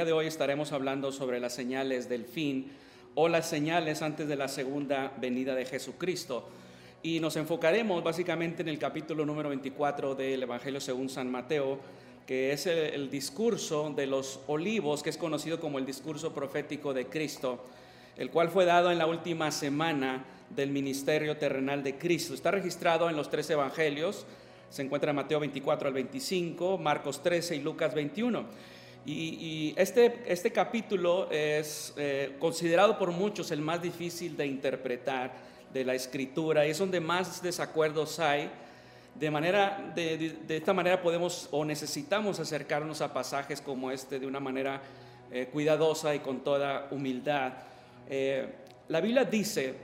El de hoy estaremos hablando sobre las señales del fin o las señales antes de la segunda venida de Jesucristo. Y nos enfocaremos básicamente en el capítulo número 24 del Evangelio según San Mateo, que es el, discurso de los olivos, que es conocido como el discurso profético de Cristo, el cual fue dado en la última semana del ministerio terrenal de Cristo. Está registrado en los tres evangelios, se encuentra en Mateo 24 al 25, Marcos 13 y Lucas 21. Y, este, este capítulo es eh, considerado por muchos el más difícil de interpretar de la escritura y es donde más desacuerdos hay. De, manera, de, esta manera podemos o necesitamos acercarnos a pasajes como este de una manera eh, cuidadosa y con toda humildad. Eh, la Biblia dice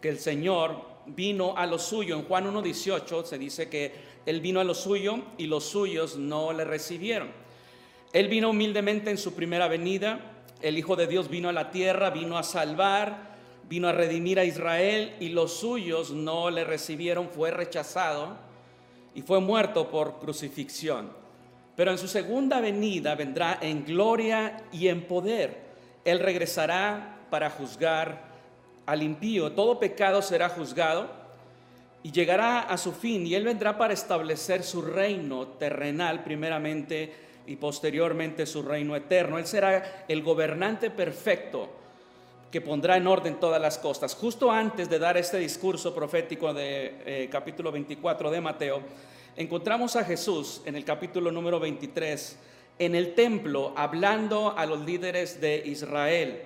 que el Señor vino a lo suyo. En Juan 1.18 se dice que Él vino a lo suyo y los suyos no le recibieron. Él vino humildemente en su primera venida. El Hijo de Dios vino a la tierra, vino a salvar, vino a redimir a Israel y los suyos no le recibieron, fue rechazado y fue muerto por crucifixión. Pero en su segunda venida vendrá en gloria y en poder. Él regresará para juzgar al impío, todo pecado será juzgado y llegará a su fin y Él vendrá para establecer su reino terrenal primeramente y posteriormente su reino eterno. Él será el gobernante perfecto que pondrá en orden todas las cosas. Justo antes de dar este discurso profético de eh, capítulo 24 de Mateo, encontramos a Jesús en el capítulo número 23 en el templo hablando a los líderes de Israel.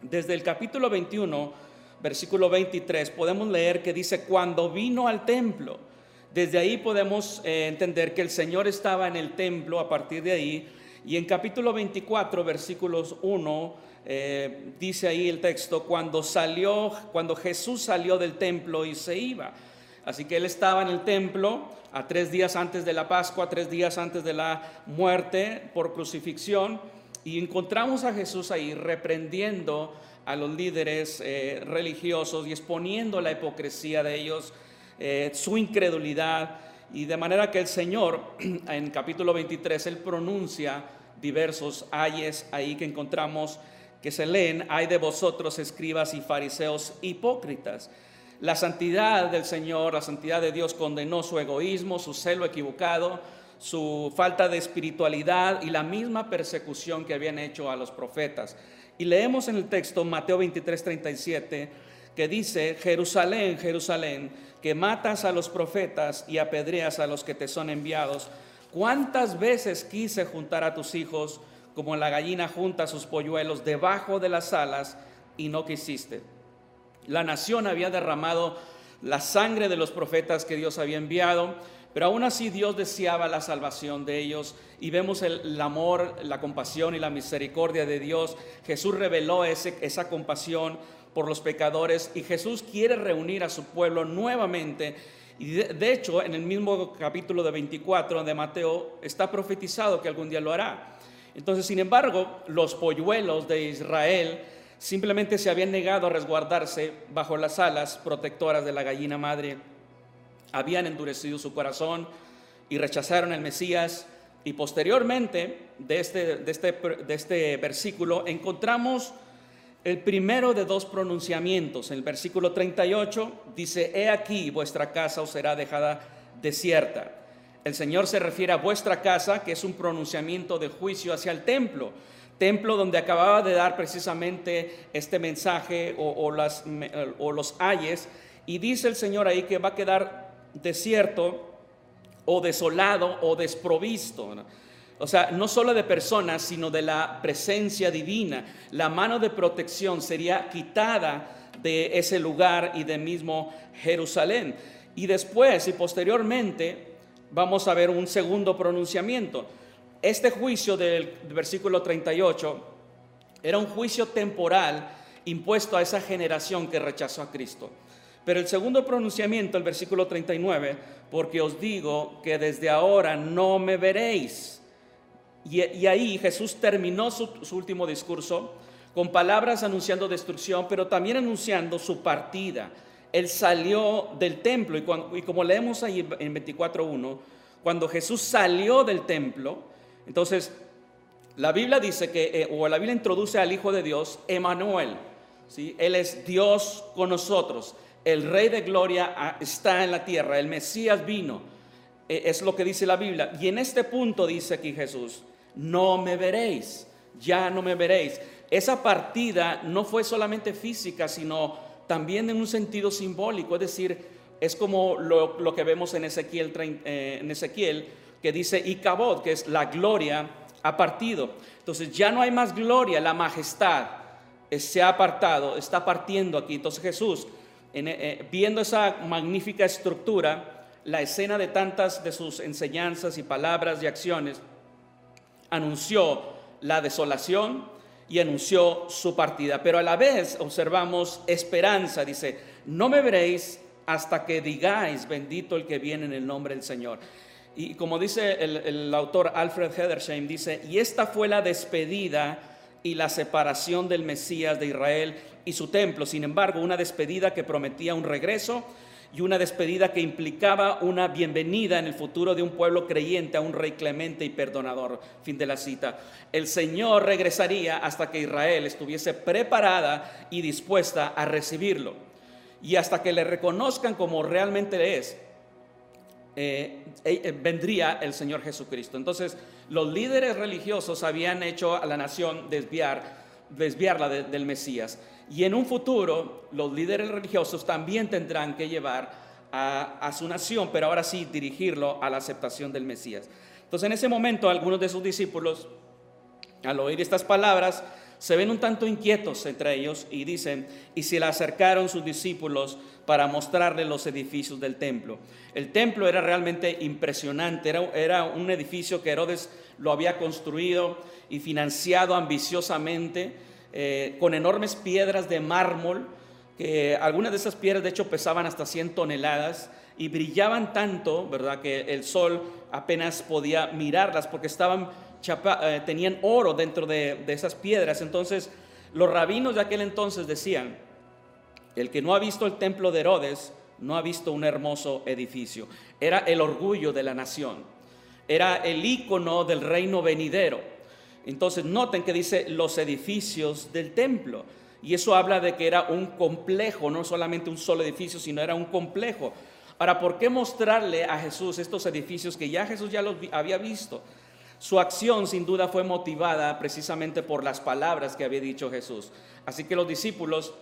Desde el capítulo 21, versículo 23, podemos leer que dice, cuando vino al templo, desde ahí podemos eh, entender que el Señor estaba en el templo a partir de ahí. Y en capítulo 24, versículos 1, eh, dice ahí el texto, cuando salió, cuando Jesús salió del templo y se iba. Así que él estaba en el templo a tres días antes de la Pascua, tres días antes de la muerte por crucifixión. Y encontramos a Jesús ahí reprendiendo a los líderes eh, religiosos y exponiendo la hipocresía de ellos, eh, su incredulidad. Y de manera que el Señor, en capítulo 23, Él pronuncia diversos ayes ahí que encontramos que se leen, hay de vosotros escribas y fariseos hipócritas. La santidad del Señor, la santidad de Dios condenó su egoísmo, su celo equivocado, su falta de espiritualidad y la misma persecución que habían hecho a los profetas. Y leemos en el texto Mateo 23, 37, que dice, Jerusalén, Jerusalén, que matas a los profetas y apedreas a los que te son enviados. ¿Cuántas veces quise juntar a tus hijos como la gallina junta sus polluelos debajo de las alas y no quisiste? La nación había derramado la sangre de los profetas que Dios había enviado pero aún así Dios deseaba la salvación de ellos y vemos el, amor, la compasión y la misericordia de Dios. Jesús reveló ese, esa compasión por los pecadores y Jesús quiere reunir a su pueblo nuevamente. Y de, hecho, en el mismo capítulo de 24 de Mateo está profetizado que algún día lo hará. Entonces, sin embargo, los polluelos de Israel simplemente se habían negado a resguardarse bajo las alas protectoras de la gallina madre habían endurecido su corazón y rechazaron al Mesías. Y posteriormente de este, de este, de este versículo encontramos el primero de dos pronunciamientos. En el versículo 38 dice, He aquí vuestra casa os será dejada desierta. El Señor se refiere a vuestra casa, que es un pronunciamiento de juicio hacia el templo, templo donde acababa de dar precisamente este mensaje o, las, los ayes. Y dice el Señor ahí que va a quedar desierto o desolado o desprovisto. O sea, no solo de personas, sino de la presencia divina. La mano de protección sería quitada de ese lugar y de mismo Jerusalén. Y después y posteriormente vamos a ver un segundo pronunciamiento. Este juicio del versículo 38 era un juicio temporal impuesto a esa generación que rechazó a Cristo. Pero el segundo pronunciamiento, el versículo 39, porque os digo que desde ahora no me veréis. Y, ahí Jesús terminó su, último discurso con palabras anunciando destrucción, pero también anunciando su partida. Él salió del templo y, y como leemos ahí en 24.1, cuando Jesús salió del templo, entonces La Biblia dice que, eh, o la Biblia introduce al Hijo de Dios, Emanuel. ¿sí? Él es Dios con nosotros. El Rey de Gloria ah, está en la tierra. El Mesías vino. E, es lo que dice la Biblia. Y en este punto dice aquí Jesús, no me veréis, ya no me veréis. Esa partida no fue solamente física, sino también en un sentido simbólico. Es decir, es como lo, que vemos en Ezequiel, eh, en Ezequiel, que dice Icabod, que es la gloria ha partido. Entonces ya no hay más gloria, la majestad se ha apartado, está partiendo aquí. Entonces Jesús, eh, viendo esa magnífica estructura, la escena de tantas de sus enseñanzas y palabras y acciones, anunció la desolación y anunció su partida. Pero a la vez observamos esperanza, dice, no me veréis hasta que digáis, bendito el que viene en el nombre del Señor. Y como dice el, autor Alfred Hedersheim, dice, y esta fue la despedida y la separación del Mesías de Israel y su templo. Sin embargo, una despedida que prometía un regreso y una despedida que implicaba una bienvenida en el futuro de un pueblo creyente a un rey clemente y perdonador. Fin de la cita. El Señor regresaría hasta que Israel estuviese preparada y dispuesta a recibirlo. Y hasta que le reconozcan como realmente es, eh, eh, eh, vendría el Señor Jesucristo. Entonces, los líderes religiosos habían hecho a la nación desviar, desviarla del Mesías. Y en un futuro, los líderes religiosos también tendrán que llevar a, su nación, pero ahora sí dirigirlo a la aceptación del Mesías. Entonces, en ese momento, algunos de sus discípulos, al oír estas palabras, se ven un tanto inquietos entre ellos y dicen, y se le acercaron sus discípulos para mostrarle los edificios del templo. El templo era realmente impresionante, era un edificio que Herodes lo había construido y financiado ambiciosamente eh, con enormes piedras de mármol, que algunas de esas piedras de hecho pesaban hasta 100 toneladas y brillaban tanto, ¿verdad?, que el sol apenas podía mirarlas porque estaban eh, tenían oro dentro de, esas piedras. Entonces, los rabinos de aquel entonces decían, el que no ha visto el templo de Herodes, no ha visto un hermoso edificio. Era el orgullo de la nación. Era el icono del reino venidero. Entonces, noten que dice los edificios del templo. Y eso habla de que era un complejo, no solamente un solo edificio, sino era un complejo. Ahora, ¿por qué mostrarle a Jesús estos edificios que ya Jesús ya los había visto? Su acción sin duda fue motivada precisamente por las palabras que había dicho Jesús. Así que los discípulos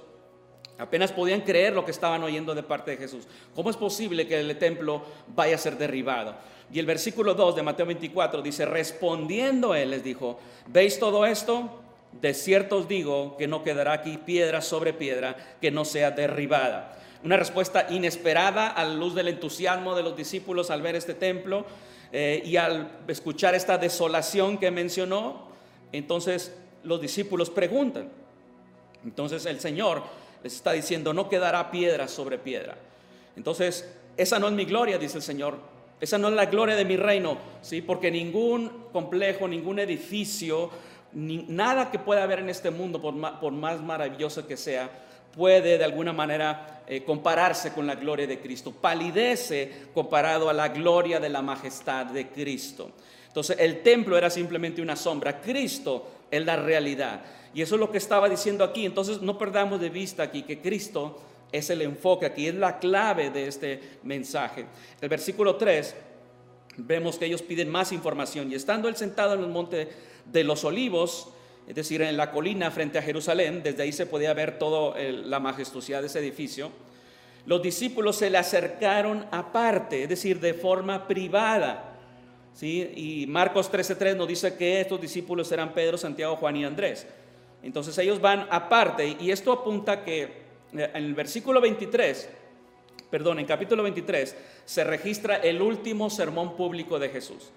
apenas podían creer lo que estaban oyendo de parte de Jesús. ¿Cómo es posible que el templo vaya a ser derribado? Y el versículo 2 de Mateo 24 dice, respondiendo él les dijo, ¿veis todo esto? De cierto os digo que no quedará aquí piedra sobre piedra que no sea derribada. Una respuesta inesperada a la luz del entusiasmo de los discípulos al ver este templo eh, y al escuchar esta desolación que mencionó, entonces los discípulos preguntan. Entonces el Señor les está diciendo, no quedará piedra sobre piedra. Entonces, esa no es mi gloria, dice el Señor. Esa no es la gloria de mi reino, ¿sí? Porque ningún complejo, ningún edificio, nada que pueda haber en este mundo, por más maravilloso que sea, puede de alguna manera eh, compararse con la gloria de Cristo. Palidece comparado a la gloria de la majestad de Cristo. Entonces el templo era simplemente una sombra, Cristo es la realidad. Y eso es lo que estaba diciendo aquí. Entonces no perdamos de vista aquí que Cristo es el enfoque, aquí es la clave de este mensaje. El versículo 3 vemos que ellos piden más información y estando él sentado en el monte de los olivos, es decir, en la colina frente a Jerusalén, desde ahí se podía ver toda la majestuosidad de ese edificio, los discípulos se le acercaron aparte, es decir, de forma privada. ¿sí? Y Marcos 13:3 nos dice que estos discípulos eran Pedro, Santiago, Juan y Andrés. Entonces ellos van aparte y esto apunta que eh, en el versículo 23, perdón, en capítulo 23, se registra el último sermón público de Jesús.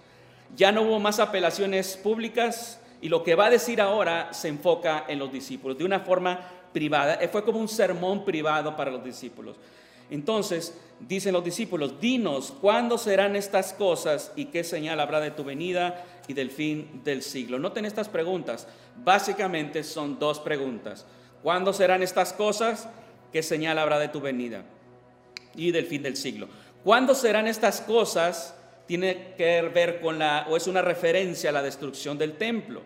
Ya no hubo más apelaciones públicas, y lo que va a decir ahora se enfoca en los discípulos de una forma privada. Eh, fue como un sermón privado para los discípulos. Entonces, dicen los discípulos, dinos, ¿cuándo serán estas cosas y qué señal habrá de tu venida y del fin del siglo? Noten estas preguntas. Básicamente son dos preguntas. ¿Cuándo serán estas cosas? ¿Qué señal habrá de tu venida y del fin del siglo? ¿Cuándo serán estas cosas? tiene que ver con la, o es una referencia a la destrucción del templo.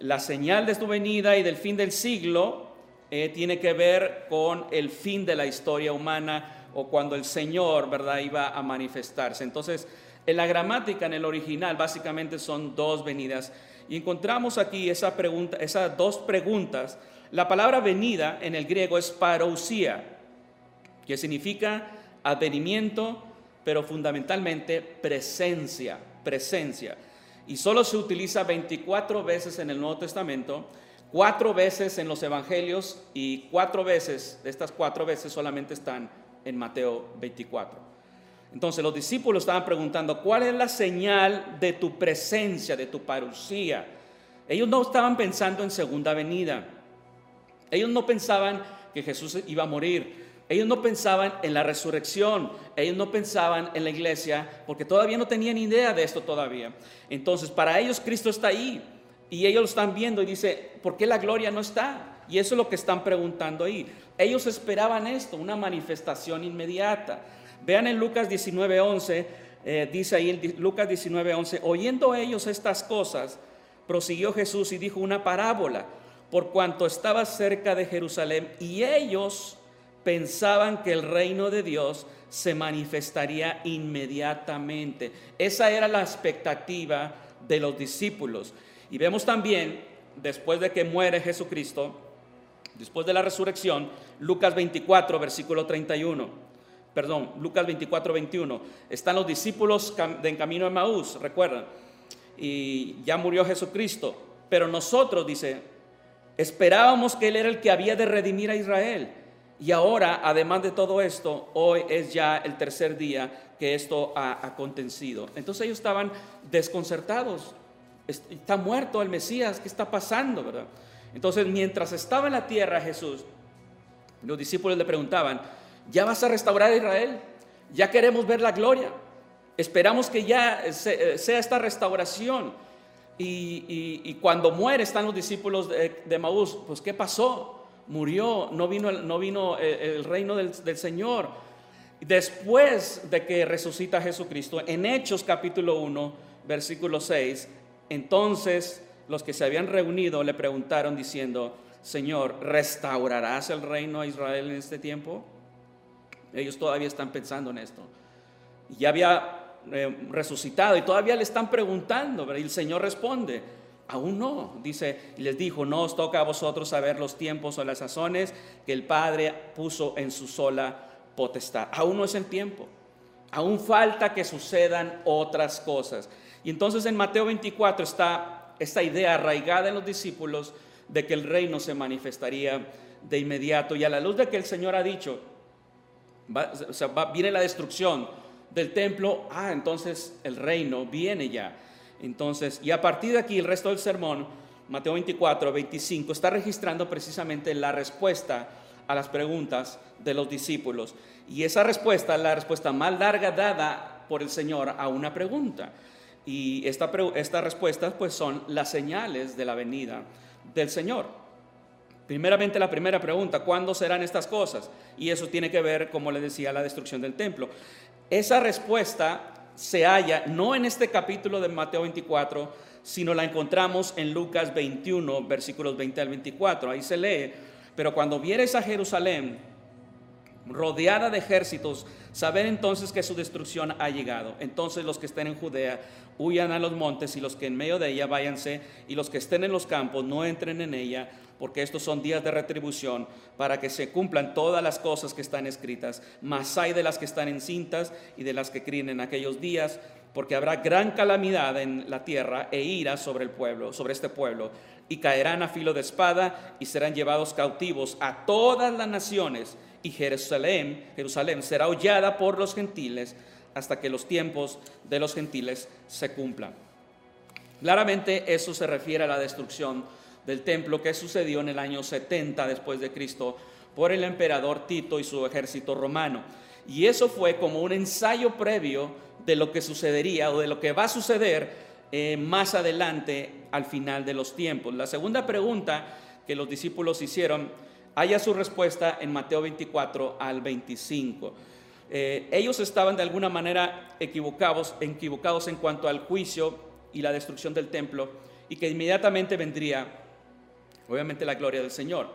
La señal de su venida y del fin del siglo eh, tiene que ver con el fin de la historia humana o cuando el Señor, ¿verdad?, iba a manifestarse. Entonces, en la gramática, en el original, básicamente son dos venidas. Y encontramos aquí esa pregunta, esas dos preguntas. La palabra venida en el griego es parousia, que significa advenimiento, pero fundamentalmente presencia, presencia. Y solo se utiliza 24 veces en el Nuevo Testamento, cuatro veces en los Evangelios y cuatro veces, de estas cuatro veces solamente están en Mateo 24. Entonces los discípulos estaban preguntando, ¿cuál es la señal de tu presencia, de tu parucía? Ellos no estaban pensando en segunda venida. Ellos no pensaban que Jesús iba a morir. Ellos no pensaban en la resurrección. Ellos no pensaban en la iglesia porque todavía no tenían idea de esto todavía. Entonces, para ellos Cristo está ahí y ellos lo están viendo y dice, ¿por qué la gloria no está? Y eso es lo que están preguntando ahí. Ellos esperaban esto, una manifestación inmediata. Vean en Lucas 19:11, eh, dice ahí en Lucas 19:11, oyendo ellos estas cosas, prosiguió Jesús y dijo una parábola, por cuanto estaba cerca de Jerusalén y ellos pensaban que el reino de Dios se manifestaría inmediatamente. Esa era la expectativa de los discípulos. Y vemos también, después de que muere Jesucristo, después de la resurrección, Lucas 24, versículo 31 perdón, Lucas 24, 21. Están los discípulos en camino de Maús, recuerdan. Y ya murió Jesucristo. Pero nosotros, dice, esperábamos que Él era el que había de redimir a Israel. Y ahora, además de todo esto, hoy es ya el tercer día que esto ha acontecido. Entonces ellos estaban desconcertados. Está muerto el Mesías, ¿qué está pasando? ¿verdad? Entonces, mientras estaba en la tierra Jesús, los discípulos le preguntaban, ya vas a restaurar a Israel, ya queremos ver la gloria, esperamos que ya eh, sea esta restauración. Y, cuando muere están los discípulos de, Maús, pues ¿qué pasó? Murió, no vino, no vino el, reino del, del Señor. Después de que resucita Jesucristo, en Hechos capítulo 1, versículo 6, entonces los que se habían reunido le preguntaron diciendo, Señor, ¿restaurarás el reino a Israel en este tiempo? Ellos todavía están pensando en esto. Ya había eh, resucitado y todavía le están preguntando, y el Señor responde, aún no, dice, y les dijo, no os toca a vosotros saber los tiempos o las sazones que el Padre puso en su sola potestad. Aún no es el tiempo, aún falta que sucedan otras cosas. Y entonces en Mateo 24 está esta idea arraigada en los discípulos de que el reino se manifestaría de inmediato. Y a la luz de que el Señor ha dicho, viene la destrucción del templo, ah, entonces el reino viene ya. Entonces, y a partir de aquí el resto del sermón, Mateo 24, 25, está registrando precisamente la respuesta a las preguntas de los discípulos. Y esa respuesta es la respuesta más larga dada por el Señor a una pregunta. Y esta, esta respuesta pues son las señales de la venida del Señor. Primeramente la primera pregunta, ¿cuándo serán estas cosas? Y eso tiene que ver, como le decía, la destrucción del templo. Esa respuesta se halla no en este capítulo de Mateo 24, sino la encontramos en Lucas 21, versículos 20 al 24. Ahí se lee, pero cuando vieres a Jerusalén rodeada de ejércitos, saber entonces que su destrucción ha llegado. Entonces los que estén en Judea huyan a los montes y los que en medio de ella váyanse y los que estén en los campos no entren en ella porque estos son días de retribución para que se cumplan todas las cosas que están escritas. Mas hay de las que están encintas y de las que críen en aquellos días, porque habrá gran calamidad en la tierra e ira sobre el pueblo, sobre este pueblo, y caerán a filo de espada y serán llevados cautivos a todas las naciones, y Jerusalén, Jerusalén será hollada por los gentiles hasta que los tiempos de los gentiles se cumplan. Claramente eso se refiere a la destrucción del templo que sucedió en el año 70 después de Cristo por el emperador Tito y su ejército romano. Y eso fue como un ensayo previo de lo que sucedería o de lo que va a suceder eh, más adelante al final de los tiempos. La segunda pregunta que los discípulos hicieron haya su respuesta en Mateo 24 al 25. Eh, ellos estaban de alguna manera equivocados, equivocados en cuanto al juicio y la destrucción del templo y que inmediatamente vendría, obviamente, la gloria del Señor.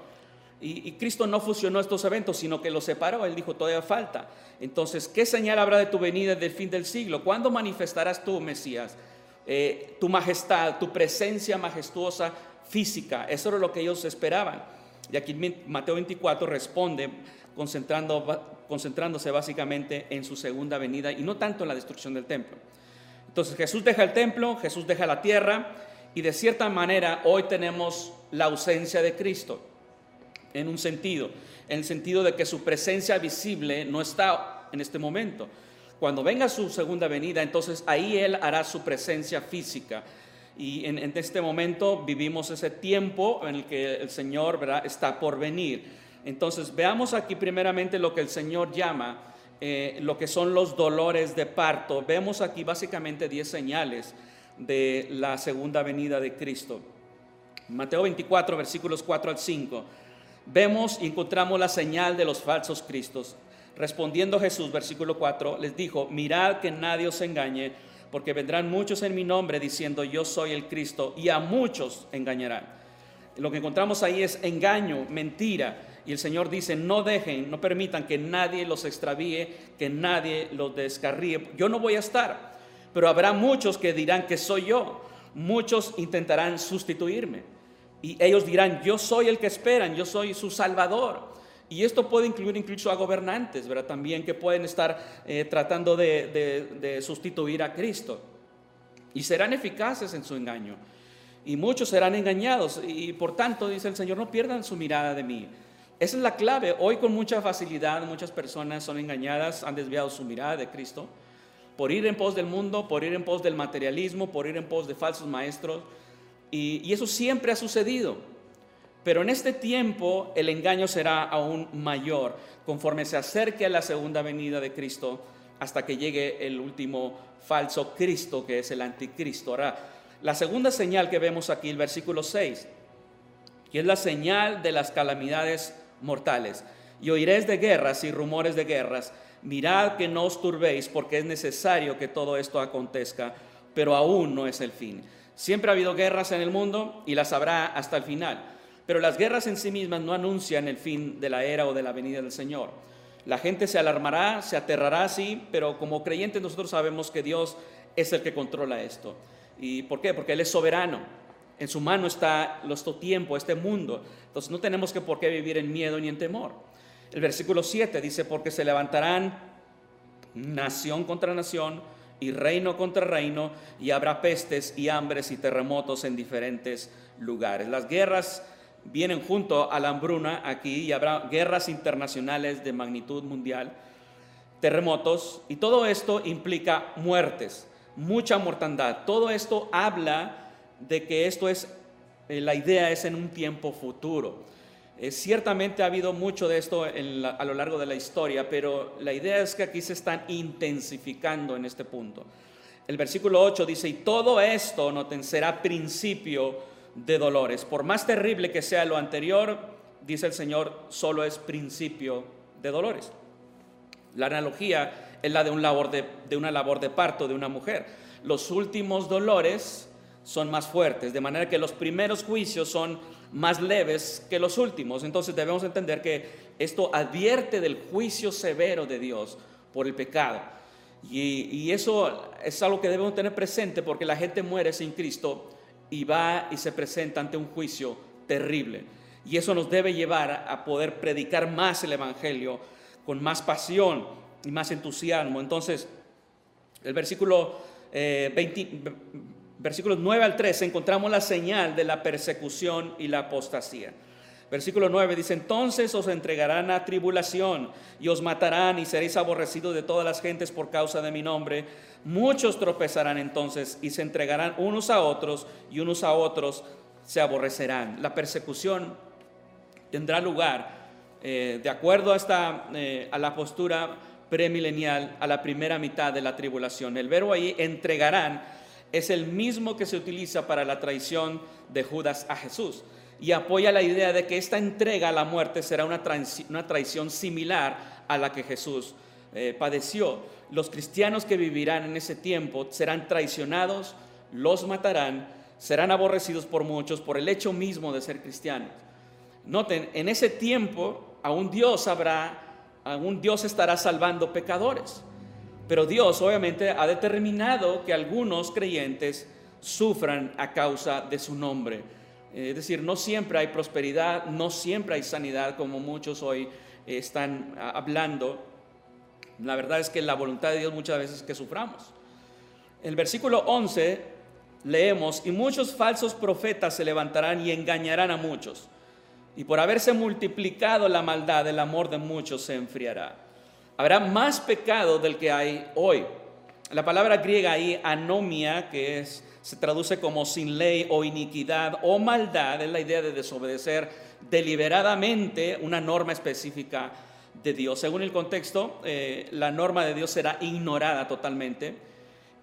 Y, Cristo no fusionó estos eventos, sino que los separó. Él dijo, todavía falta. Entonces, ¿qué señal habrá de tu venida del fin del siglo? ¿Cuándo manifestarás tú, Mesías, eh, tu majestad, tu presencia majestuosa física? Eso era lo que ellos esperaban. Y aquí Mateo 24 responde concentrando, concentrándose básicamente en su segunda venida y no tanto en la destrucción del templo. Entonces Jesús deja el templo, Jesús deja la tierra y de cierta manera hoy tenemos la ausencia de Cristo en un sentido, en el sentido de que su presencia visible no está en este momento. Cuando venga su segunda venida, entonces ahí Él hará su presencia física. Y en, este momento vivimos ese tiempo en el que el Señor está por venir. Entonces veamos aquí primeramente lo que el Señor llama eh, lo que son los dolores de parto. Vemos aquí básicamente 10 señales de la segunda venida de Cristo. Mateo 24, versículos 4 al 5 vemos y encontramos la señal de los falsos cristos. Respondiendo Jesús, versículo 4, les dijo, mirad que nadie os engañe, porque vendrán muchos en mi nombre diciendo, yo soy el Cristo, y a muchos engañarán. Lo que encontramos ahí es engaño, mentira. Y el Señor dice, no dejen, no permitan que nadie los extravíe, que nadie los descarríe. Yo no voy a estar, pero habrá muchos que dirán que soy yo. Muchos intentarán sustituirme. Y ellos dirán, yo soy el que esperan, yo soy su salvador. Y esto puede incluir incluso a gobernantes, ¿verdad? También que pueden estar eh, tratando de, sustituir a Cristo. Y serán eficaces en su engaño. Y muchos serán engañados. Y por tanto, dice el Señor, no pierdan su mirada de mí. Esa es la clave. Hoy con mucha facilidad muchas personas son engañadas, han desviado su mirada de Cristo por ir en pos del mundo, por ir en pos del materialismo, por ir en pos de falsos maestros y, eso siempre ha sucedido. Pero en este tiempo el engaño será aún mayor conforme se acerque a la segunda venida de Cristo hasta que llegue el último falso Cristo que es el anticristo. Ahora, la segunda señal que vemos aquí, el versículo 6, que es la señal de las calamidades mortales. Y oiréis de guerras y rumores de guerras. Mirad que no os turbéis porque es necesario que todo esto acontezca, pero aún no es el fin. Siempre ha habido guerras en el mundo y las habrá hasta el final, pero las guerras en sí mismas no anuncian el fin de la era o de la venida del Señor. La gente se alarmará, se aterrará, sí, pero como creyentes nosotros sabemos que Dios es el que controla esto. ¿Y por qué? Porque Él es soberano. En su mano está nuestro tiempo, este mundo. Entonces no tenemos que por qué vivir en miedo ni en temor. El versículo 7 dice, porque se levantarán nación contra nación, y reino contra reino, y habrá pestes y hambres y terremotos en diferentes lugares. Las guerras vienen junto a la hambruna aquí y habrá guerras internacionales de magnitud mundial, terremotos, y todo esto implica muertes, mucha mortandad. Todo esto habla de que esto es, eh, la idea es en un tiempo futuro. Eh, ciertamente ha habido mucho de esto a lo largo de la historia, pero la idea es que aquí se están intensificando en este punto. El versículo 8 dice, y todo esto, noten, será principio de dolores. Por más terrible que sea lo anterior, dice el Señor, solo es principio de dolores. La analogía es la de, una labor de parto de una mujer. Los últimos dolores son más fuertes, de manera que los primeros juicios son más leves que los últimos. Entonces debemos entender que esto advierte del juicio severo de Dios por el pecado. Y, eso es algo que debemos tener presente porque la gente muere sin Cristo y va y se presenta ante un juicio terrible. Y eso nos debe llevar a poder predicar más el Evangelio con más pasión y más entusiasmo. Entonces, el versículo 20, eh, versículos 9 al 13 encontramos la señal de la persecución y la apostasía. Versículo 9 dice, entonces os entregarán a tribulación y os matarán y seréis aborrecidos de todas las gentes por causa de mi nombre. Muchos tropezarán entonces y se entregarán unos a otros y unos a otros se aborrecerán. La persecución tendrá lugar eh, de acuerdo a, esta, eh, a la postura premilenial a la primera mitad de la tribulación. El verbo ahí entregarán es el mismo que se utiliza para la traición de Judas a Jesús y apoya la idea de que esta entrega a la muerte será una, traición similar a la que Jesús eh, padeció. Los cristianos que vivirán en ese tiempo serán traicionados, los matarán serán aborrecidos por muchos por el hecho mismo de ser cristianos. Noten, en ese tiempo aún Dios habrá, aún Dios estará salvando pecadores. Pero Dios obviamente ha determinado que algunos creyentes sufran a causa de su nombre. Es decir, no siempre hay prosperidad, no siempre hay sanidad como muchos hoy están hablando. La verdad es que la voluntad de Dios muchas veces es que suframos. El versículo 11 leemos, y muchos falsos profetas se levantarán y engañarán a muchos. Y por haberse multiplicado la maldad, el amor de muchos se enfriará. Habrá más pecado del que hay hoy. La palabra griega ahí, anomia, que es, se traduce como sin ley o iniquidad o maldad, es la idea de desobedecer deliberadamente una norma específica de Dios. Según el contexto, eh, la norma de Dios será ignorada totalmente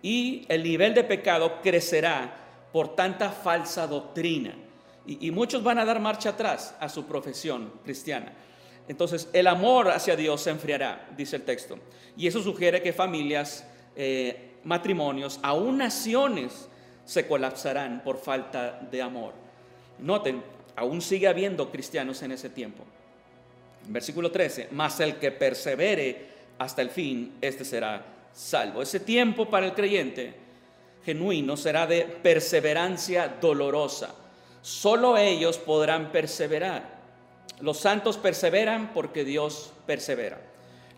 y el nivel de pecado crecerá por tanta falsa doctrina. Y, y muchos van a dar marcha atrás a su profesión cristiana. Entonces, el amor hacia Dios se enfriará, dice el texto. Y eso sugiere que familias, eh, matrimonios, aún naciones, se colapsarán por falta de amor. Noten, aún sigue habiendo cristianos en ese tiempo. Versículo 13, mas el que persevere hasta el fin, este será salvo. Ese tiempo para el creyente genuino será de perseverancia dolorosa. Solo ellos podrán perseverar. Los santos perseveran porque Dios persevera.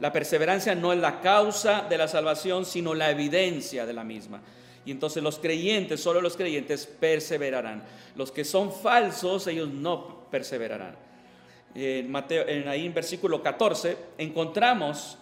La perseverancia no es la causa de la salvación, sino la evidencia de la misma. Y entonces los creyentes, solo los creyentes perseverarán. Los que son falsos, ellos no perseverarán. En Mateo, en ahí en versículo 14, encontramos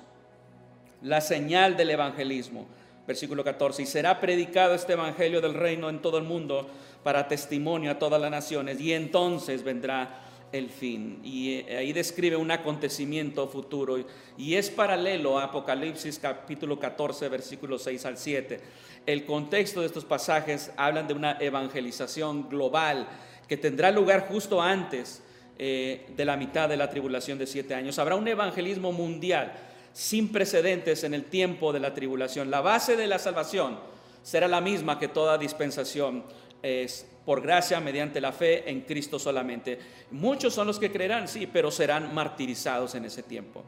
la señal del evangelismo. Versículo 14, y será predicado este evangelio del reino en todo el mundo para testimonio a todas las naciones, y entonces vendrá el fin. Y eh, ahí describe un acontecimiento futuro, y es paralelo a Apocalipsis capítulo 14, versículos 6 al 7. El contexto de estos pasajes hablan de una evangelización global que tendrá lugar justo antes eh, de la mitad de la tribulación de siete años. Habrá un evangelismo mundial sin precedentes en el tiempo de la tribulación. La base de la salvación será la misma que toda dispensación es por gracia mediante la fe en Cristo solamente. Muchos son los que creerán, sí, pero serán martirizados en ese tiempo.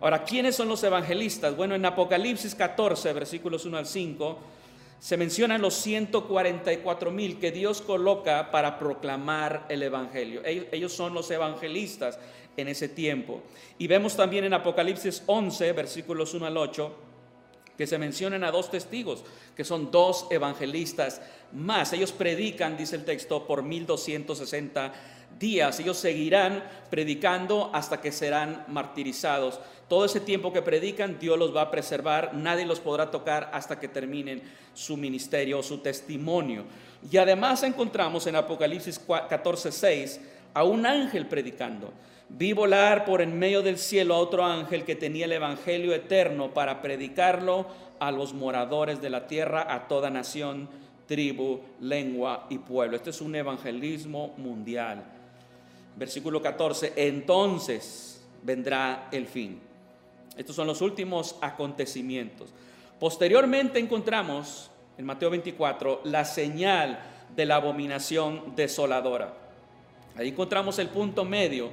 Ahora, ¿quiénes son los evangelistas? Bueno, en Apocalipsis 14, versículos 1 al 5, se mencionan los 144 mil que Dios coloca para proclamar el Evangelio. Ellos son los evangelistas en ese tiempo. Y vemos también en Apocalipsis 11, versículos 1 al 8, que se mencionan a dos testigos, que son dos evangelistas más. Ellos predican, dice el texto, por 1260 días. Ellos seguirán predicando hasta que serán martirizados. Todo ese tiempo que predican, Dios los va a preservar. Nadie los podrá tocar hasta que terminen su ministerio, su testimonio. Y además encontramos en Apocalipsis 14, 6 a un ángel predicando. Vi volar por en medio del cielo a otro ángel que tenía el Evangelio eterno para predicarlo a los moradores de la tierra, a toda nación, tribu, lengua y pueblo. Este es un evangelismo mundial. Versículo 14, entonces vendrá el fin. Estos son los últimos acontecimientos. Posteriormente encontramos en Mateo 24 la señal de la abominación desoladora. Ahí encontramos el punto medio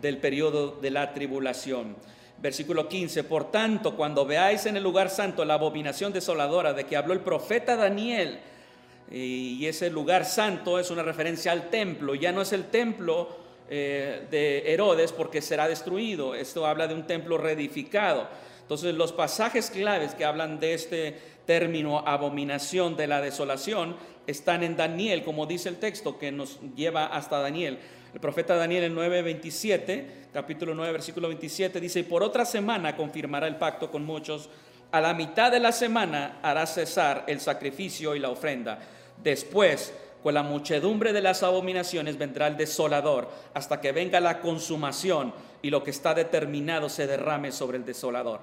del periodo de la tribulación. Versículo 15, por tanto, cuando veáis en el lugar santo la abominación desoladora de que habló el profeta Daniel, y ese lugar santo es una referencia al templo, ya no es el templo eh, de Herodes porque será destruido, esto habla de un templo reedificado. Entonces los pasajes claves que hablan de este término abominación de la desolación están en Daniel, como dice el texto que nos lleva hasta Daniel. El profeta Daniel en 9:27, capítulo 9, versículo 27, dice, y por otra semana confirmará el pacto con muchos, a la mitad de la semana hará cesar el sacrificio y la ofrenda. Después, con la muchedumbre de las abominaciones vendrá el desolador, hasta que venga la consumación y lo que está determinado se derrame sobre el desolador.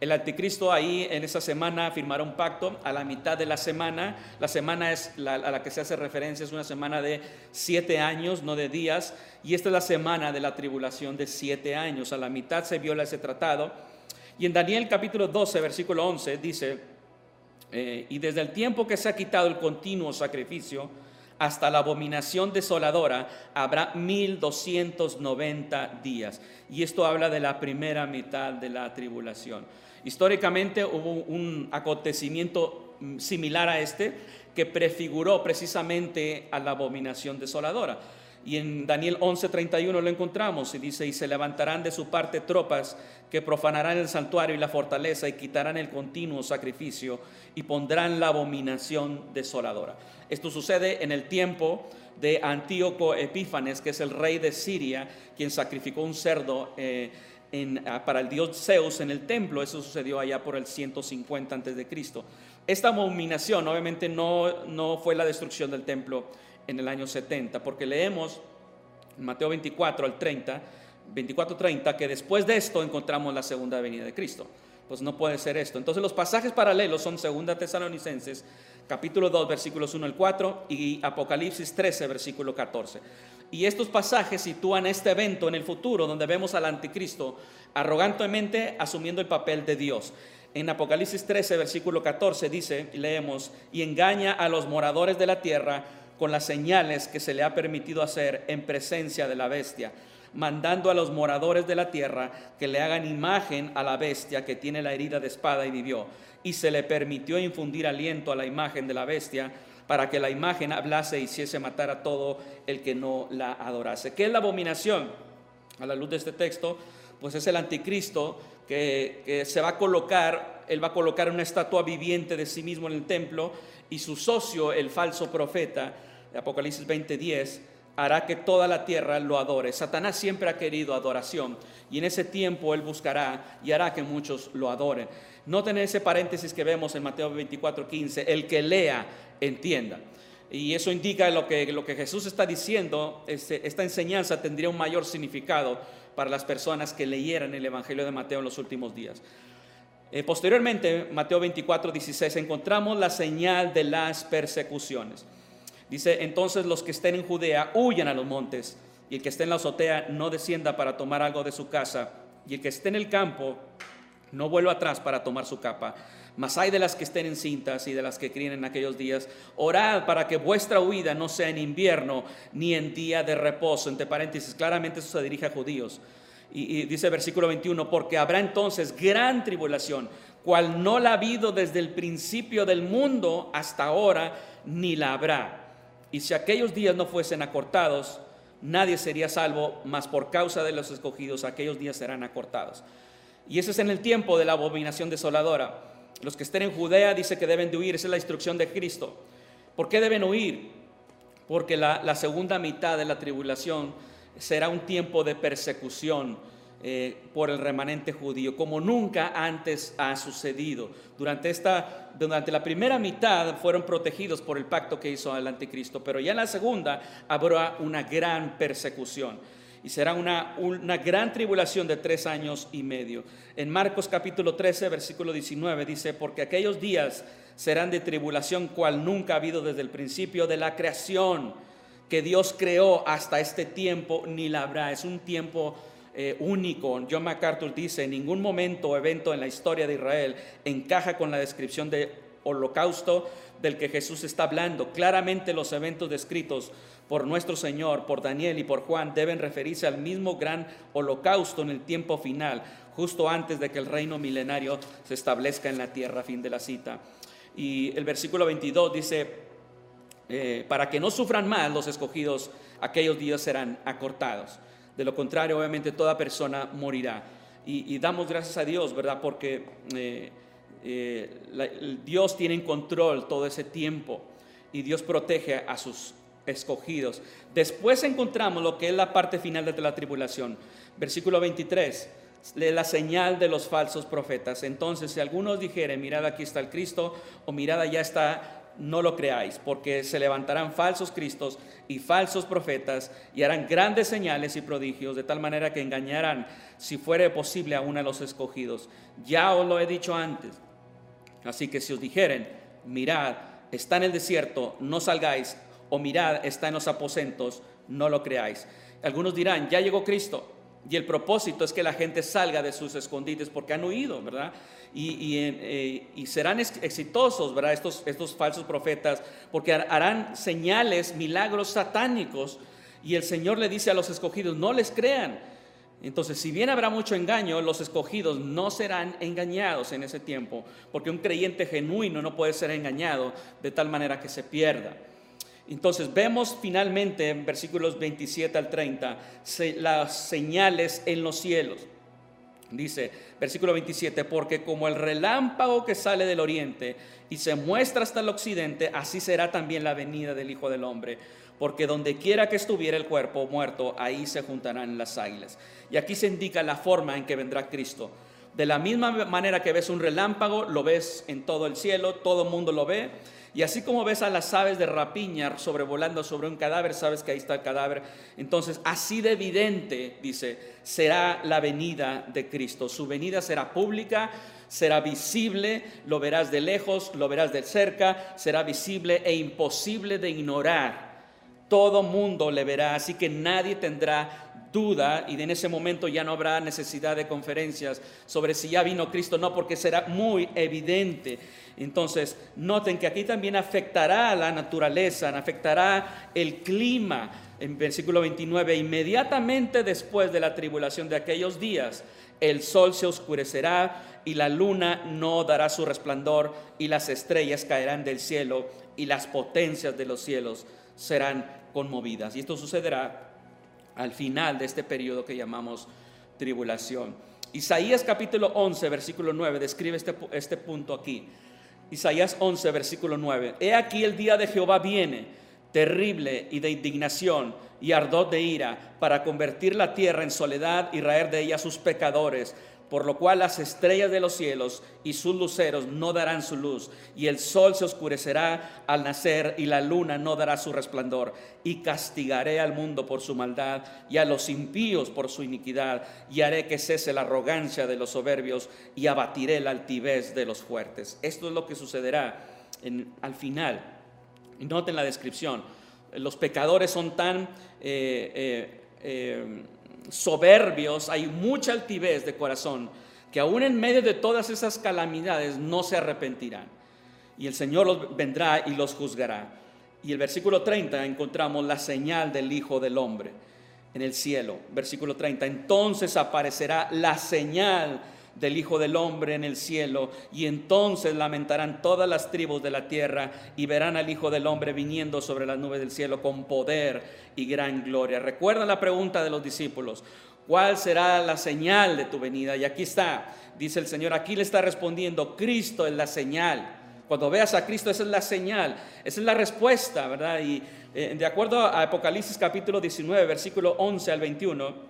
El anticristo ahí en esa semana firmará un pacto a la mitad de la semana. La semana es a la que se hace referencia es una semana de siete años, no de días. Y esta es la semana de la tribulación de siete años. A la mitad se viola ese tratado. Y en Daniel capítulo 12, versículo 11 dice, eh, y desde el tiempo que se ha quitado el continuo sacrificio, hasta la abominación desoladora habrá 1290 días. Y esto habla de la primera mitad de la tribulación. Históricamente hubo un acontecimiento mm, similar a este que prefiguró precisamente a la abominación desoladora. Y en Daniel 11:31 lo encontramos y dice, y se levantarán de su parte tropas que profanarán el santuario y la fortaleza y quitarán el continuo sacrificio y pondrán la abominación desoladora. Esto sucede en el tiempo de Antíoco Epífanes, que es el rey de Siria, quien sacrificó un cerdo eh, ah, para el dios Zeus en el templo. Eso sucedió allá por el 150 antes de Cristo. Esta abominación obviamente no, no fue la destrucción del templo en el año 70, porque leemos en Mateo 24 al 30, 24-30, que después de esto encontramos la segunda venida de Cristo. Pues no puede ser esto. Entonces los pasajes paralelos son Segunda Tesalonicenses capítulo 2, versículos 1 al 4 y Apocalipsis 13, versículo 14. Y estos pasajes sitúan este evento en el futuro donde vemos al anticristo arrogantemente asumiendo el papel de Dios. En Apocalipsis 13, versículo 14 dice, y leemos, y engaña a los moradores de la tierra con las señales que se le ha permitido hacer en presencia de la bestia, mandando a los moradores de la tierra que le hagan imagen a la bestia que tiene la herida de espada y vivió y se le permitió infundir aliento a la imagen de la bestia para que la imagen hablase y hiciese matar a todo el que no la adorase. ¿Qué es la abominación? A la luz de este texto, pues es el anticristo que, se va a colocar, él va a colocar una estatua viviente de sí mismo en el templo y su socio, el falso profeta, de Apocalipsis 20:10, hará que toda la tierra lo adore. Satanás siempre ha querido adoración y en ese tiempo él buscará y hará que muchos lo adoren. Noten ese paréntesis que vemos en Mateo 24, 15, el que lea, entienda. Y eso indica lo que, lo que Jesús está diciendo, este, esta enseñanza tendría un mayor significado para las personas que leyeran el Evangelio de Mateo en los últimos días. Eh, posteriormente, Mateo 24, 16, encontramos la señal de las persecuciones. Dice, entonces los que estén en Judea huyan a los montes, y el que esté en la azotea no descienda para tomar algo de su casa, y el que esté en el campo no vuelva atrás para tomar su capa. Mas hay de las que estén encintas y de las que críen en aquellos días. Orad para que vuestra huida no sea en invierno ni en día de reposo. Entre paréntesis, claramente eso se dirige a judíos. Y, y dice versículo 21, porque habrá entonces gran tribulación, cual no la ha habido desde el principio del mundo hasta ahora, ni la habrá. Y si aquellos días no fuesen acortados, nadie sería salvo, mas por causa de los escogidos aquellos días serán acortados. Y ese es en el tiempo de la abominación desoladora. Los que estén en Judea dice que deben de huir, esa es la instrucción de Cristo. ¿Por qué deben huir? Porque la, la segunda mitad de la tribulación será un tiempo de persecución eh, por el remanente judío, como nunca antes ha sucedido. Durante, esta, durante la primera mitad fueron protegidos por el pacto que hizo el anticristo, pero ya en la segunda habrá una gran persecución y será una, una gran tribulación de tres años y medio. En Marcos capítulo 13, versículo 19 dice, porque aquellos días serán de tribulación cual nunca ha habido desde el principio de la creación que Dios creó hasta este tiempo, ni la habrá. Es un tiempo eh, único. John MacArthur dice, en ningún momento o evento en la historia de Israel encaja con la descripción de holocausto del que Jesús está hablando. Claramente los eventos descritos por nuestro Señor, por Daniel y por Juan deben referirse al mismo gran holocausto en el tiempo final, justo antes de que el reino milenario se establezca en la tierra, fin de la cita. Y el versículo 22 dice, eh, para que no sufran más los escogidos, aquellos días serán acortados. De lo contrario, obviamente toda persona morirá. Y, damos gracias a Dios, ¿verdad? Porque eh, eh, Dios tiene en control todo ese tiempo y Dios protege a sus escogidos. Después encontramos lo que es la parte final de la tribulación. Versículo 23, la señal de los falsos profetas. Entonces, si algunos dijeren, mirad aquí está el Cristo, o mirad allá está, no lo creáis, porque se levantarán falsos cristos y falsos profetas y harán grandes señales y prodigios, de tal manera que engañarán, si fuere posible, a uno de los escogidos. Ya os lo he dicho antes. Así que si os dijeren, mirad, está en el desierto, no salgáis, o mirad, está en los aposentos, no lo creáis. Algunos dirán, ya llegó Cristo, Y el propósito es que la gente salga de sus escondites porque han huido, ¿verdad? Y, eh, serán exitosos, ¿verdad? Estos, estos falsos profetas, porque harán señales, milagros satánicos. Y el Señor le dice a los escogidos, no les crean. Entonces, si bien habrá mucho engaño, los escogidos no serán engañados en ese tiempo, porque un creyente genuino no puede ser engañado de tal manera que se pierda. Entonces vemos finalmente en versículos 27 al 30 las señales en los cielos. Dice, versículo 27, porque como el relámpago que sale del oriente y se muestra hasta el occidente, así será también la venida del Hijo del Hombre. Porque donde quiera que estuviera el cuerpo muerto, ahí se juntarán las águilas. Y aquí se indica la forma en que vendrá Cristo. De la misma manera que ves un relámpago, lo ves en todo el cielo, todo el mundo lo ve y así como ves a las aves de rapiña sobrevolando sobre un cadáver, sabes que ahí está el cadáver. Entonces, así de evidente, dice, será la venida de Cristo. Su venida será pública, será visible, lo verás de lejos, lo verás de cerca, será visible e imposible de ignorar. Todo mundo le verá, así que nadie tendrá duda y en ese momento ya no habrá necesidad de conferencias sobre si ya vino Cristo, no, porque será muy evidente. Entonces, noten que aquí también afectará la naturaleza, afectará el clima. En versículo 29, inmediatamente después de la tribulación de aquellos días, el sol se oscurecerá y la luna no dará su resplandor y las estrellas caerán del cielo y las potencias de los cielos serán conmovidas. Y esto sucederá al final de este periodo que llamamos tribulación. Isaías capítulo 11, versículo 9, describe este, este punto aquí. Isaías 11, versículo 9. He aquí el día de Jehová viene, terrible y de indignación y ardor de ira, para convertir la tierra en soledad y raer de ella sus pecadores por lo cual las estrellas de los cielos y sus luceros no darán su luz, y el sol se oscurecerá al nacer, y la luna no dará su resplandor, y castigaré al mundo por su maldad, y a los impíos por su iniquidad, y haré que cese la arrogancia de los soberbios, y abatiré la altivez de los fuertes. Esto es lo que sucederá al final. Noten la descripción. Los pecadores son tan... Eh, eh, eh, soberbios, hay mucha altivez de corazón, que aún en medio de todas esas calamidades no se arrepentirán. Y el Señor los vendrá y los juzgará. Y el versículo 30 encontramos la señal del Hijo del Hombre en el cielo. Versículo 30, entonces aparecerá la señal del Hijo del Hombre en el cielo, y entonces lamentarán todas las tribus de la tierra y verán al Hijo del Hombre viniendo sobre las nubes del cielo con poder y gran gloria. Recuerda la pregunta de los discípulos, ¿cuál será la señal de tu venida? Y aquí está, dice el Señor, aquí le está respondiendo, Cristo es la señal. Cuando veas a Cristo, esa es la señal, esa es la respuesta, ¿verdad? Y eh, de acuerdo a Apocalipsis capítulo 19, versículo 11 al 21,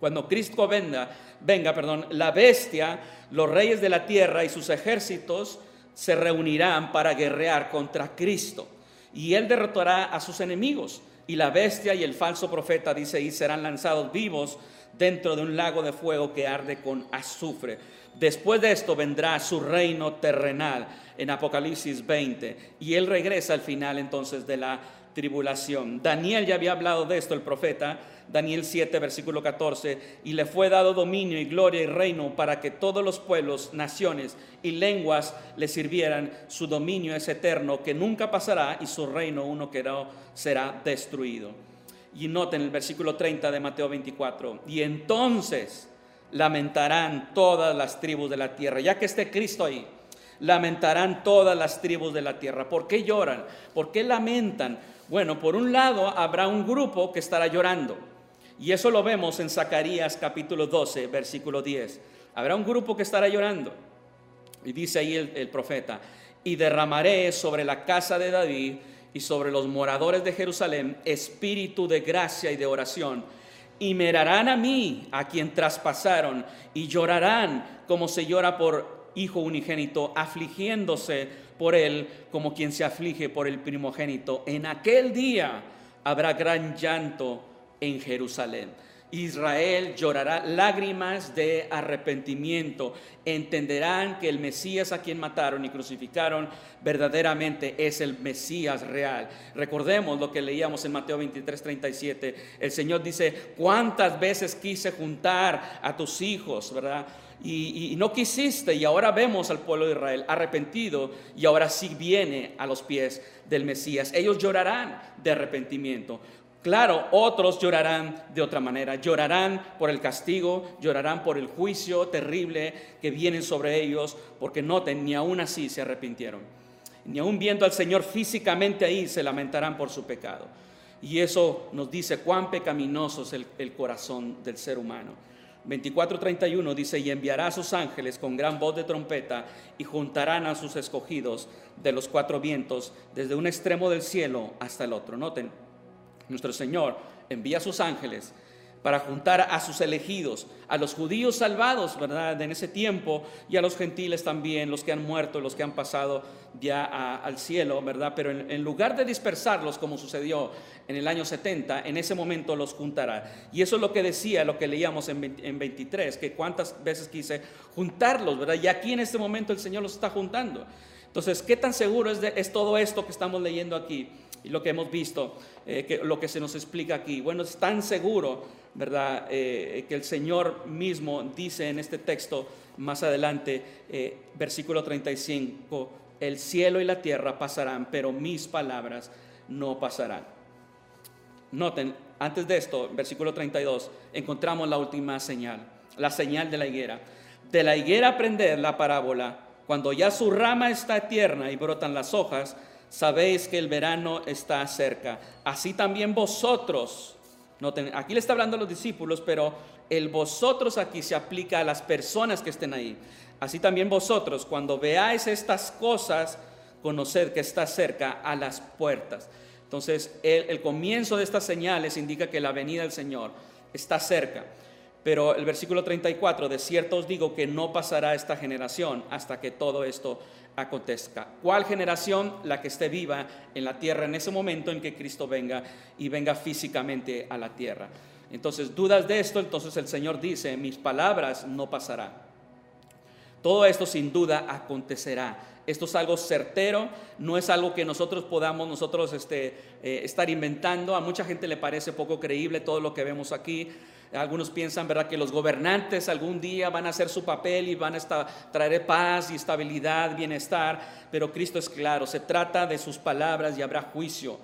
cuando Cristo venga, venga, perdón, la bestia, los reyes de la tierra y sus ejércitos se reunirán para guerrear contra Cristo. Y él derrotará a sus enemigos. Y la bestia y el falso profeta, dice, y serán lanzados vivos dentro de un lago de fuego que arde con azufre. Después de esto vendrá su reino terrenal en Apocalipsis 20. Y él regresa al final entonces de la tribulación. Daniel ya había hablado de esto, el profeta, Daniel 7, versículo 14, y le fue dado dominio y gloria y reino para que todos los pueblos, naciones y lenguas le sirvieran. Su dominio es eterno, que nunca pasará, y su reino uno que no será destruido. Y noten el versículo 30 de Mateo 24, y entonces lamentarán todas las tribus de la tierra, ya que esté Cristo ahí. Lamentarán todas las tribus de la tierra. ¿Por qué lloran? ¿Por qué lamentan? Bueno, por un lado habrá un grupo que estará llorando. Y eso lo vemos en Zacarías capítulo 12, versículo 10. Habrá un grupo que estará llorando. Y dice ahí el, profeta, y derramaré sobre la casa de David y sobre los moradores de Jerusalén espíritu de gracia y de oración. Y mirarán a mí, a quien traspasaron, y llorarán como se llora por hijo unigénito, afligiéndose por él como quien se aflige por el primogénito. En aquel día habrá gran llanto en Jerusalén. Israel llorará lágrimas de arrepentimiento. Entenderán que el Mesías a quien mataron y crucificaron verdaderamente es el Mesías real. Recordemos lo que leíamos en Mateo 23, 37. El Señor dice, ¿cuántas veces quise juntar a tus hijos, verdad? Y, y, no quisiste y ahora vemos al pueblo de Israel arrepentido y ahora sí viene a los pies del Mesías. Ellos llorarán de arrepentimiento. Claro, otros llorarán de otra manera, llorarán por el castigo, llorarán por el juicio terrible que viene sobre ellos, porque noten, ni aún así se arrepintieron. Ni aún viendo al Señor físicamente ahí se lamentarán por su pecado. Y eso nos dice cuán pecaminoso es el, corazón del ser humano. 24:31 dice, y enviará a sus ángeles con gran voz de trompeta y juntarán a sus escogidos de los cuatro vientos, desde un extremo del cielo hasta el otro. Noten, nuestro Señor envía a sus ángeles para juntar a sus elegidos, a los judíos salvados, ¿verdad? En ese tiempo y a los gentiles también, los que han muerto, los que han pasado ya al cielo, ¿verdad? Pero en, lugar de dispersarlos como sucedió en el año 70, en ese momento los juntará. Y eso es lo que decía, lo que leíamos en, en 23, que cuántas veces quise juntarlos, ¿verdad? Y aquí en este momento el Señor los está juntando. Entonces, ¿qué tan seguro es, es todo esto que estamos leyendo aquí? Y lo que hemos visto, eh, que, lo que se nos explica aquí. Bueno, es tan seguro, ¿verdad?, eh, que el Señor mismo dice en este texto más adelante, eh, versículo 35, el cielo y la tierra pasarán, pero mis palabras no pasarán. Noten, antes de esto, versículo 32, encontramos la última señal, la señal de la higuera. De la higuera aprender la parábola, cuando ya su rama está tierna y brotan las hojas, sabéis que el verano está cerca. Así también vosotros, noten, aquí le está hablando a los discípulos, pero el vosotros aquí se aplica a las personas que estén ahí. Así también vosotros, cuando veáis estas cosas, conoced que está cerca a las puertas. Entonces, el, el comienzo de estas señales indica que la venida del Señor está cerca. Pero el versículo 34, de cierto os digo que no pasará esta generación hasta que todo esto acontezca. ¿Cuál generación? La que esté viva en la tierra en ese momento en que Cristo venga y venga físicamente a la tierra. Entonces, dudas de esto, entonces el Señor dice, mis palabras no pasarán. Todo esto sin duda acontecerá. Esto es algo certero, no es algo que nosotros podamos nosotros este, eh, estar inventando. A mucha gente le parece poco creíble todo lo que vemos aquí. Algunos piensan, ¿verdad?, que los gobernantes algún día van a hacer su papel y van a traer paz y estabilidad, bienestar, pero Cristo es claro, se trata de sus palabras y habrá juicio.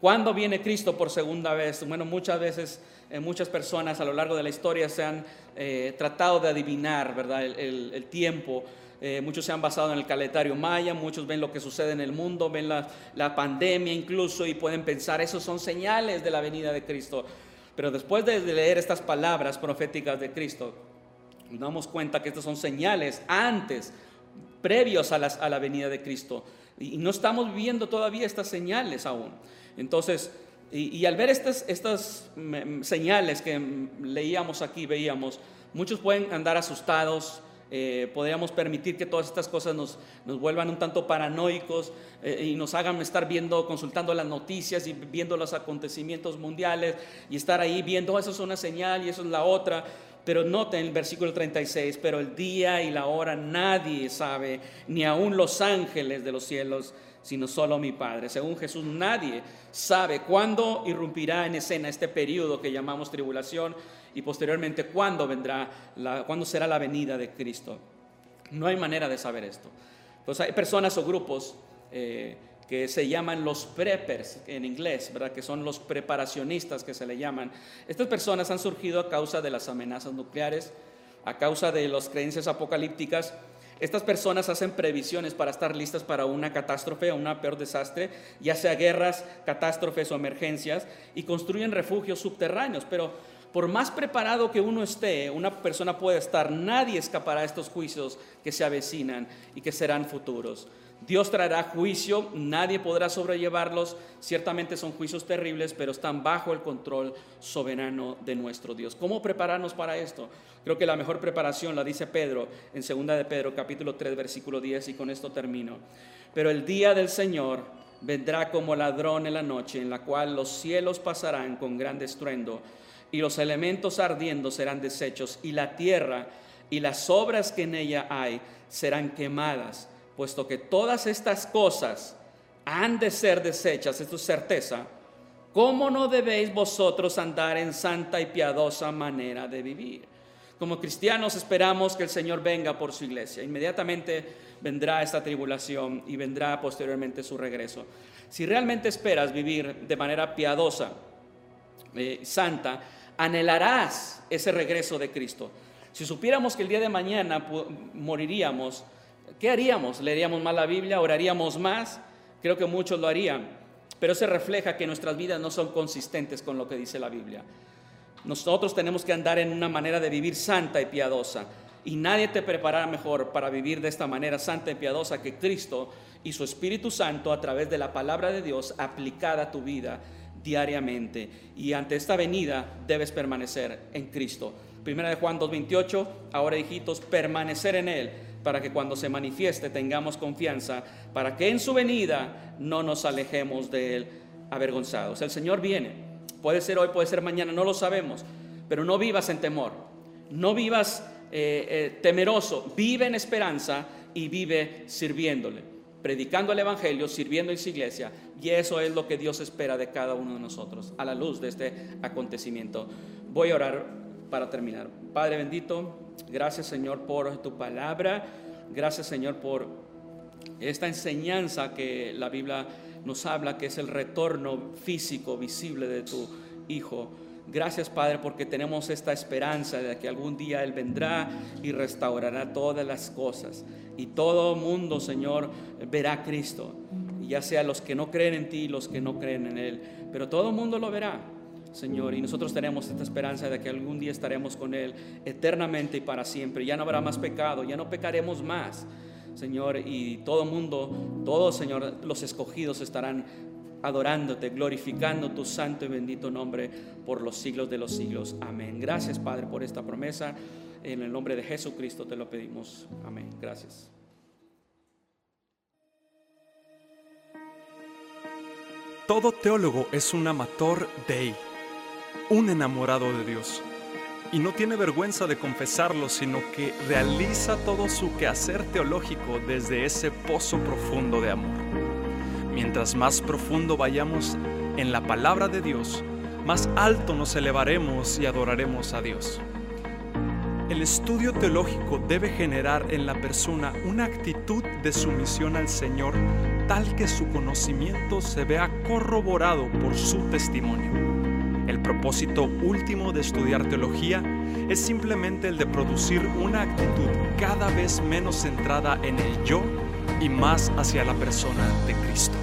¿Cuándo viene Cristo por segunda vez? Bueno, muchas veces eh, muchas personas a lo largo de la historia se han eh, tratado de adivinar, ¿verdad?, el, tiempo. Eh, muchos se han basado en el calendario maya, muchos ven lo que sucede en el mundo, ven la, la pandemia incluso y pueden pensar, esos son señales de la venida de Cristo. Pero después de leer estas palabras proféticas de Cristo, nos damos cuenta que estas son señales antes, previos a, la venida de Cristo. Y no estamos viendo todavía estas señales aún. Entonces, y, al ver estas, mm, señales que leíamos aquí, veíamos, muchos pueden andar asustados, eh, podríamos permitir que todas estas cosas nos, nos vuelvan un tanto paranoicos eh, y nos hagan estar viendo, consultando las noticias y viendo los acontecimientos mundiales y estar ahí viendo, oh, eso es una señal y eso es la otra. Pero noten el versículo 36, pero el día y la hora nadie sabe, ni aun los ángeles de los cielos, sino solo mi Padre. Según Jesús, nadie sabe cuándo irrumpirá en escena este periodo que llamamos tribulación y posteriormente cuándo vendrá, cuándo será la venida de Cristo. No hay manera de saber esto. Pues hay personas o grupos eh, que se llaman los preppers en inglés, ¿verdad? que son los preparacionistas que se le llaman. Estas personas han surgido a causa de las amenazas nucleares, a causa de las creencias apocalípticas. Estas personas hacen previsiones para estar listas para una catástrofe o un peor desastre, ya sea guerras, catástrofes o emergencias, y construyen refugios subterráneos. Pero por más preparado que uno esté, una persona puede estar, nadie escapará de estos juicios que se avecinan y que serán futuros. Dios traerá juicio, nadie podrá sobrellevarlos. Ciertamente son juicios terribles, pero están bajo el control soberano de nuestro Dios. ¿Cómo prepararnos para esto? Creo que la mejor preparación la dice Pedro en 2 de Pedro, capítulo 3, versículo 10, y con esto termino. Pero el día del Señor vendrá como ladrón en la noche, en la cual los cielos pasarán con gran estruendo y los elementos ardiendo serán deshechos, y la tierra y las obras que en ella hay serán quemadas, puesto que todas estas cosas han de ser deshechas, esto es certeza, ¿cómo no debéis vosotros andar en santa y piadosa manera de vivir? Como cristianos esperamos que el Señor venga por su iglesia. Inmediatamente vendrá esta tribulación y vendrá posteriormente su regreso. Si realmente esperas vivir de manera piadosa, eh, santa, anhelarás ese regreso de Cristo. Si supiéramos que el día de mañana moriríamos, ¿qué haríamos? ¿Leeríamos más la Biblia? ¿Oraríamos más? Creo que muchos lo harían, pero se refleja que nuestras vidas no son consistentes con lo que dice la Biblia. Nosotros tenemos que andar en una manera de vivir santa y piadosa. Y nadie te preparará mejor para vivir de esta manera santa y piadosa que Cristo y su Espíritu Santo a través de la palabra de Dios aplicada a tu vida diariamente. Y ante esta venida debes permanecer en Cristo. Primera de Juan 2.28, ahora hijitos, permanecer en Él para que cuando se manifieste tengamos confianza, para que en su venida no nos alejemos de Él avergonzados. El Señor viene, puede ser hoy, puede ser mañana, no lo sabemos, pero no vivas en temor, no vivas eh, eh, temeroso, vive en esperanza y vive sirviéndole, predicando el Evangelio, sirviendo en su iglesia. Y eso es lo que Dios espera de cada uno de nosotros a la luz de este acontecimiento. Voy a orar para terminar. Padre bendito, Gracias Señor por tu palabra. Gracias Señor por esta enseñanza que la Biblia nos habla, que es el retorno físico, visible de tu Hijo. Gracias Padre porque tenemos esta esperanza de que algún día Él vendrá y restaurará todas las cosas. Y todo mundo, Señor, verá a Cristo. Ya sea los que no creen en ti y los que no creen en Él. Pero todo el mundo lo verá. Señor, y nosotros tenemos esta esperanza de que algún día estaremos con Él eternamente y para siempre. Ya no habrá más pecado, ya no pecaremos más, Señor, y todo el mundo, todos, Señor, los escogidos estarán adorándote, glorificando tu santo y bendito nombre por los siglos de los siglos. Amén. Gracias, Padre, por esta promesa. En el nombre de Jesucristo te lo pedimos. Amén. Gracias. Todo teólogo es un amator Dei un enamorado de Dios. Y no tiene vergüenza de confesarlo, sino que realiza todo su quehacer teológico desde ese pozo profundo de amor. Mientras más profundo vayamos en la palabra de Dios, más alto nos elevaremos y adoraremos a Dios. El estudio teológico debe generar en la persona una actitud de sumisión al Señor tal que su conocimiento se vea corroborado por su testimonio. El propósito último de estudiar teología es simplemente el de producir una actitud cada vez menos centrada en el yo y más hacia la persona de Cristo.